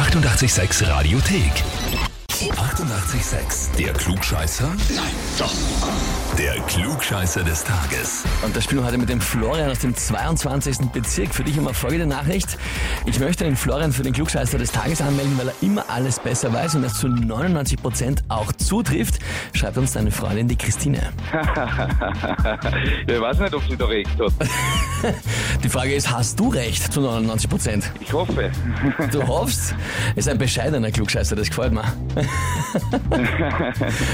886 Radiothek. 88,6. Der Klugscheißer? Nein, doch. Der Klugscheißer des Tages. Und da spielen wir heute mit dem Florian aus dem 22. Bezirk. Für dich immer folgende Nachricht. Ich möchte den Florian für den Klugscheißer des Tages anmelden, weil er immer alles besser weiß und das zu 99 Prozent auch zutrifft. Schreibt uns deine Freundin, die Christine. ich weiß nicht, ob sie da recht hat. Die Frage ist, hast du recht zu 99%? Prozent? Ich hoffe. Du hoffst? Ist ein bescheidener Klugscheißer, das gefällt mir.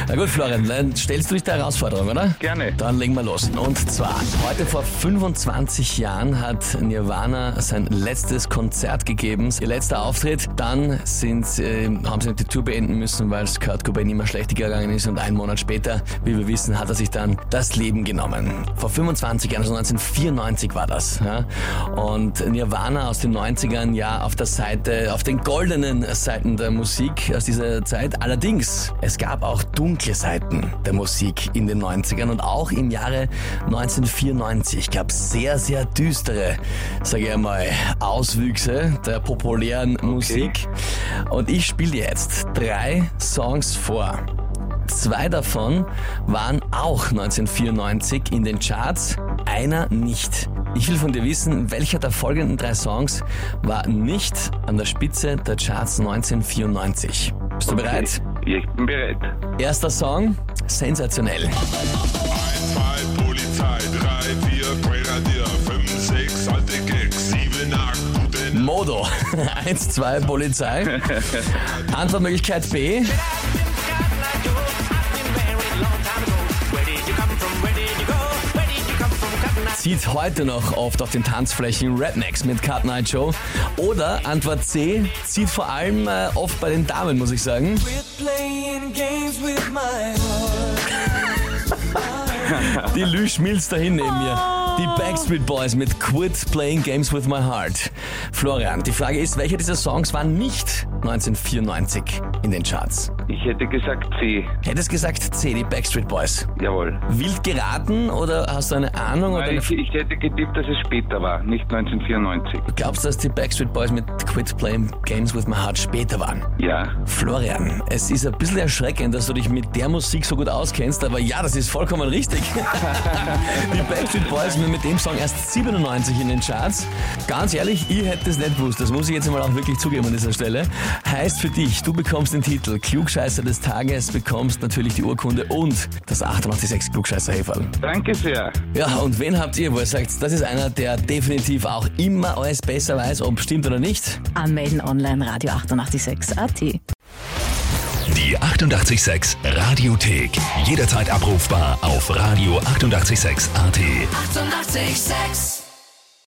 Na gut, Florian, dann stellst du dich der Herausforderung, oder? Gerne. Dann legen wir los. Und zwar, heute vor 25 Jahren hat Nirvana sein letztes Konzert gegeben, ihr letzter Auftritt. Dann sind, äh, haben sie die Tour beenden müssen, weil es Kurt Cobain immer schlechter gegangen ist und einen Monat später, wie wir wissen, hat er sich dann das Leben genommen. Vor 25 Jahren, also 1994 war das. Ja? Und Nirvana aus den 90ern, ja, auf der Seite, auf den goldenen Seiten der Musik aus dieser Zeit. Allerdings, es gab auch dunkle Seiten der Musik in den 90ern und auch im Jahre 1994 gab es sehr, sehr düstere, sage ich einmal, Auswüchse der populären Musik. Und ich spiele jetzt drei Songs vor. Zwei davon waren auch 1994 in den Charts, einer nicht. Ich will von dir wissen, welcher der folgenden drei Songs war nicht an der Spitze der Charts 1994. Bist du bereit? Ich bin bereit. Erster Song, sensationell. 1, 2, Polizei, 3, 4, Grenadier, 5, 6, alte Gags, 7, 8, gute Modo. 1, 2, Polizei. Antwortmöglichkeit B. Zieht heute noch oft auf den Tanzflächen Rednecks mit Cut Night Show. Oder Antwort C, zieht vor allem äh, oft bei den Damen, muss ich sagen. Die Lü schmilzt dahin neben mir. Die Backstreet Boys mit Quit Playing Games with My Heart. Florian, die Frage ist, welcher dieser Songs war nicht 1994 in den Charts? Ich hätte gesagt C. Hättest gesagt C, die Backstreet Boys. Jawohl. Wild geraten oder hast du eine Ahnung? Oder Nein, eine ich, ich hätte getippt, dass es später war, nicht 1994. Du glaubst, dass die Backstreet Boys mit Quit Playing Games with My Heart später waren? Ja. Florian, es ist ein bisschen erschreckend, dass du dich mit der Musik so gut auskennst, aber ja, das ist vollkommen richtig. die Backstreet Boys sind mit dem Song erst 97 in den Charts. Ganz ehrlich, ich hätte es nicht gewusst. Das muss ich jetzt mal auch wirklich zugeben an dieser Stelle. Heißt für dich, du bekommst den Titel Klugscheißer des Tages, bekommst natürlich die Urkunde und das 886 klugscheißer -Häferl. Danke sehr. Ja, und wen habt ihr, wo ihr sagt, das ist einer, der definitiv auch immer alles besser weiß, ob stimmt oder nicht? Anmelden online Radio 886 AT. Die 88,6 Radiothek. Jederzeit abrufbar auf radio886.at. 88,6. Eighty-eight, sex.